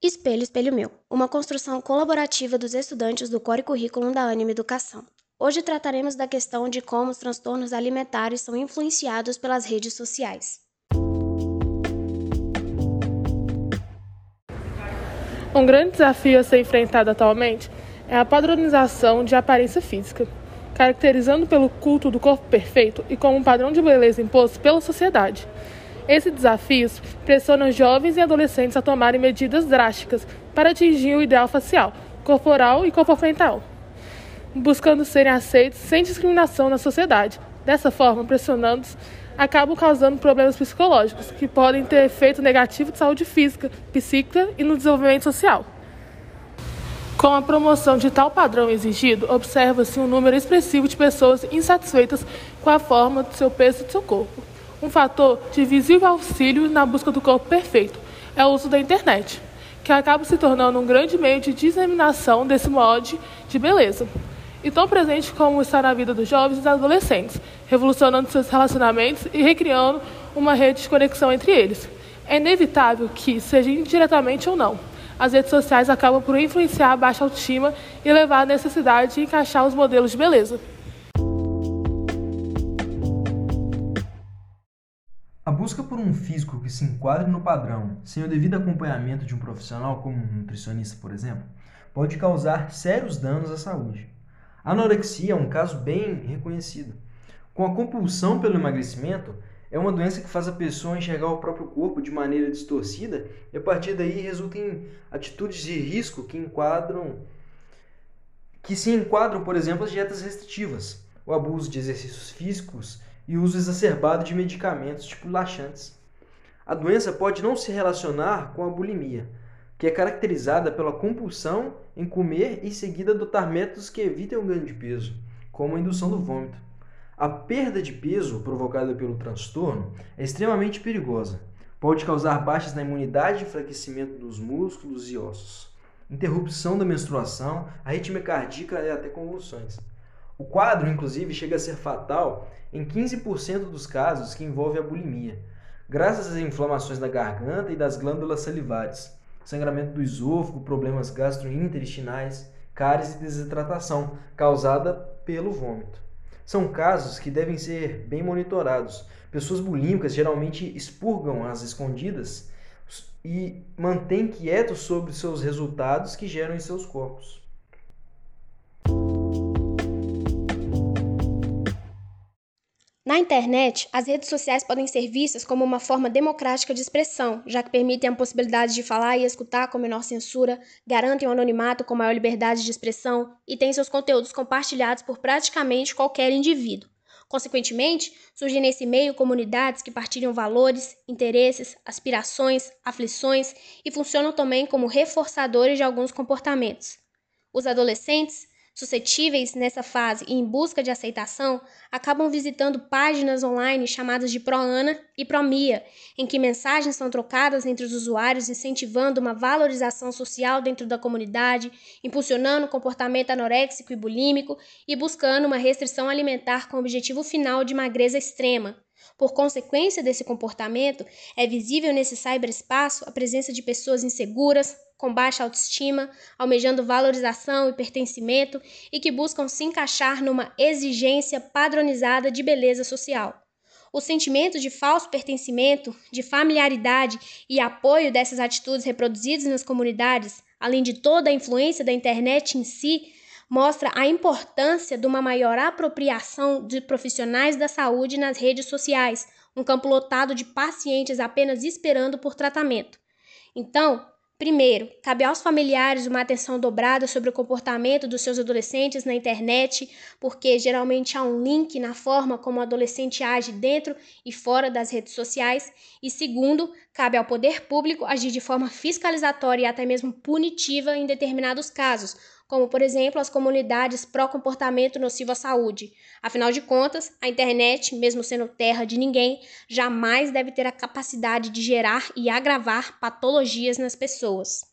Espelho, Espelho Meu, uma construção colaborativa dos estudantes do Core Curriculum da Anima Educação. Hoje trataremos da questão de como os transtornos alimentares são influenciados pelas redes sociais. Um grande desafio a ser enfrentado atualmente é a padronização de aparência física, caracterizando pelo culto do corpo perfeito e como um padrão de beleza imposto pela sociedade. Esses desafios pressionam jovens e adolescentes a tomarem medidas drásticas para atingir o ideal facial, corporal e comportamental, buscando serem aceitos sem discriminação na sociedade. Dessa forma, pressionando-os, acabam causando problemas psicológicos, que podem ter efeito negativo de saúde física, psíquica e no desenvolvimento social. Com a promoção de tal padrão exigido, observa-se um número expressivo de pessoas insatisfeitas com a forma do seu peso e do seu corpo. Um fator de visível auxílio na busca do corpo perfeito é o uso da internet, que acaba se tornando um grande meio de disseminação desse molde de beleza. E tão presente como está na vida dos jovens e adolescentes, revolucionando seus relacionamentos e recriando uma rede de conexão entre eles. É inevitável que, seja indiretamente ou não, as redes sociais acabam por influenciar a baixa autoestima e levar à necessidade de encaixar os modelos de beleza. Um físico que se enquadre no padrão, sem o devido acompanhamento de um profissional como um nutricionista, por exemplo, pode causar sérios danos à saúde. A anorexia é um caso bem reconhecido. Com a compulsão pelo emagrecimento, é uma doença que faz a pessoa enxergar o próprio corpo de maneira distorcida e a partir daí resulta em atitudes de risco que enquadram que se enquadram, por exemplo, as dietas restritivas, o abuso de exercícios físicos e uso exacerbado de medicamentos tipo laxantes. A doença pode não se relacionar com a bulimia, que é caracterizada pela compulsão em comer e seguida adotar métodos que evitem o ganho de peso, como a indução do vômito. A perda de peso provocada pelo transtorno é extremamente perigosa. Pode causar baixas na imunidade enfraquecimento dos músculos e ossos, interrupção da menstruação, arritmia cardíaca e até convulsões. O quadro, inclusive, chega a ser fatal em 15% dos casos que envolve a bulimia, graças às inflamações da garganta e das glândulas salivares, sangramento do esôfago, problemas gastrointestinais, cáries e desidratação causada pelo vômito. São casos que devem ser bem monitorados. Pessoas bulímicas geralmente expurgam as escondidas e mantêm quietos sobre seus resultados que geram em seus corpos. Na internet, as redes sociais podem ser vistas como uma forma democrática de expressão, já que permitem a possibilidade de falar e escutar com menor censura, garantem o anonimato com maior liberdade de expressão e têm seus conteúdos compartilhados por praticamente qualquer indivíduo. Consequentemente, surgem nesse meio comunidades que partilham valores, interesses, aspirações, aflições e funcionam também como reforçadores de alguns comportamentos. Os adolescentes suscetíveis nessa fase e em busca de aceitação, acabam visitando páginas online chamadas de ProAna e ProMia, em que mensagens são trocadas entre os usuários, incentivando uma valorização social dentro da comunidade, impulsionando o comportamento anoréxico e bulímico e buscando uma restrição alimentar com o objetivo final de magreza extrema. Por consequência desse comportamento, é visível nesse cyberespaço a presença de pessoas inseguras, com baixa autoestima, almejando valorização e pertencimento e que buscam se encaixar numa exigência padronizada de beleza social. O sentimento de falso pertencimento, de familiaridade e apoio dessas atitudes reproduzidas nas comunidades, além de toda a influência da internet em si, mostra a importância de uma maior apropriação de profissionais da saúde nas redes sociais, um campo lotado de pacientes apenas esperando por tratamento. Então, Primeiro, cabe aos familiares uma atenção dobrada sobre o comportamento dos seus adolescentes na internet, porque geralmente há um link na forma como o adolescente age dentro e fora das redes sociais. E segundo, cabe ao poder público agir de forma fiscalizatória e até mesmo punitiva em determinados casos, como por exemplo as comunidades pró-comportamento nocivo à saúde. Afinal de contas, a internet, mesmo sendo terra de ninguém, jamais deve ter a capacidade de gerar e agravar patologias nas pessoas.